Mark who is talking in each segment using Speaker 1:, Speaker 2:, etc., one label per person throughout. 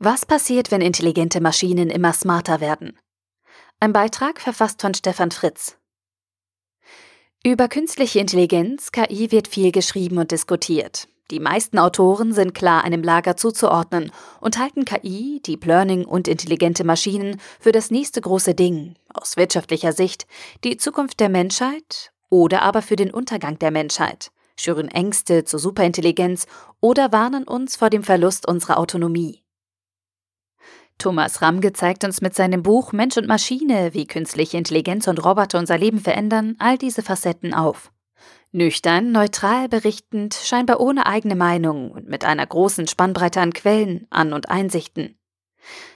Speaker 1: Was passiert, wenn intelligente Maschinen immer smarter werden? Ein Beitrag verfasst von Stefan Fritz. Über künstliche Intelligenz, KI, wird viel geschrieben und diskutiert. Die meisten Autoren sind klar einem Lager zuzuordnen und halten KI, Deep Learning und intelligente Maschinen für das nächste große Ding, aus wirtschaftlicher Sicht, die Zukunft der Menschheit oder aber für den Untergang der Menschheit, schüren Ängste zur Superintelligenz oder warnen uns vor dem Verlust unserer Autonomie. Thomas Ramge zeigt uns mit seinem Buch Mensch und Maschine, wie künstliche Intelligenz und Roboter unser Leben verändern, all diese Facetten auf. Nüchtern, neutral berichtend, scheinbar ohne eigene Meinung und mit einer großen Spannbreite an Quellen, An- und Einsichten.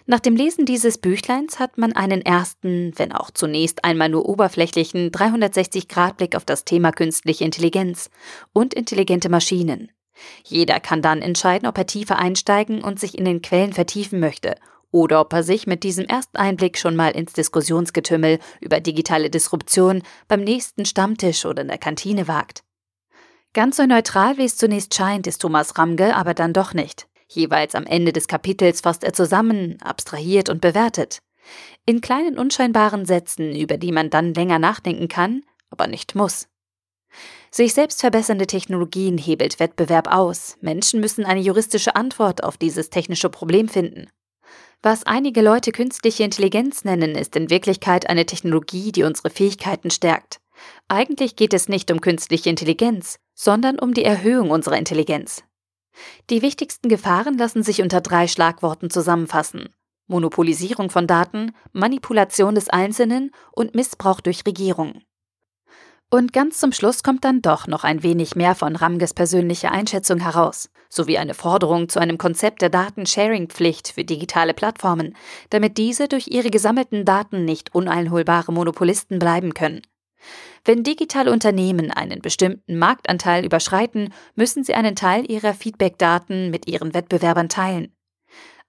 Speaker 1: Nach dem Lesen dieses Büchleins hat man einen ersten, wenn auch zunächst einmal nur oberflächlichen 360-Grad-Blick auf das Thema künstliche Intelligenz und intelligente Maschinen. Jeder kann dann entscheiden, ob er tiefer einsteigen und sich in den Quellen vertiefen möchte oder ob er sich mit diesem ersten Einblick schon mal ins Diskussionsgetümmel über digitale Disruption beim nächsten Stammtisch oder in der Kantine wagt. Ganz so neutral, wie es zunächst scheint, ist Thomas Ramge aber dann doch nicht. Jeweils am Ende des Kapitels fasst er zusammen, abstrahiert und bewertet. In kleinen unscheinbaren Sätzen, über die man dann länger nachdenken kann, aber nicht muss. Sich selbst verbessernde Technologien hebelt Wettbewerb aus. Menschen müssen eine juristische Antwort auf dieses technische Problem finden. Was einige Leute künstliche Intelligenz nennen, ist in Wirklichkeit eine Technologie, die unsere Fähigkeiten stärkt. Eigentlich geht es nicht um künstliche Intelligenz, sondern um die Erhöhung unserer Intelligenz. Die wichtigsten Gefahren lassen sich unter drei Schlagworten zusammenfassen. Monopolisierung von Daten, Manipulation des Einzelnen und Missbrauch durch Regierungen. Und ganz zum Schluss kommt dann doch noch ein wenig mehr von Ramges persönlicher Einschätzung heraus, sowie eine Forderung zu einem Konzept der Datensharing-Pflicht für digitale Plattformen, damit diese durch ihre gesammelten Daten nicht uneinholbare Monopolisten bleiben können. Wenn digitale Unternehmen einen bestimmten Marktanteil überschreiten, müssen sie einen Teil ihrer Feedback-Daten mit ihren Wettbewerbern teilen.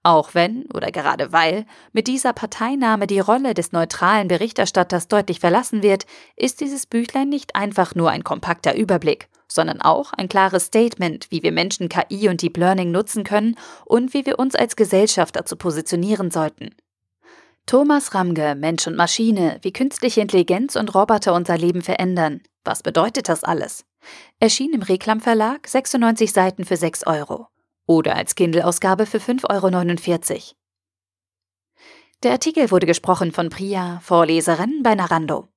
Speaker 1: Auch wenn oder gerade weil mit dieser Parteinahme die Rolle des neutralen Berichterstatters deutlich verlassen wird, ist dieses Büchlein nicht einfach nur ein kompakter Überblick, sondern auch ein klares Statement, wie wir Menschen KI und Deep Learning nutzen können und wie wir uns als Gesellschaft dazu positionieren sollten. Thomas Ramge, Mensch und Maschine, wie künstliche Intelligenz und Roboter unser Leben verändern. Was bedeutet das alles? Erschien im Reklam Verlag 96 Seiten für 6 Euro oder als Kindle-Ausgabe für 5,49 Euro. Der Artikel wurde gesprochen von Priya, Vorleserin bei Narando.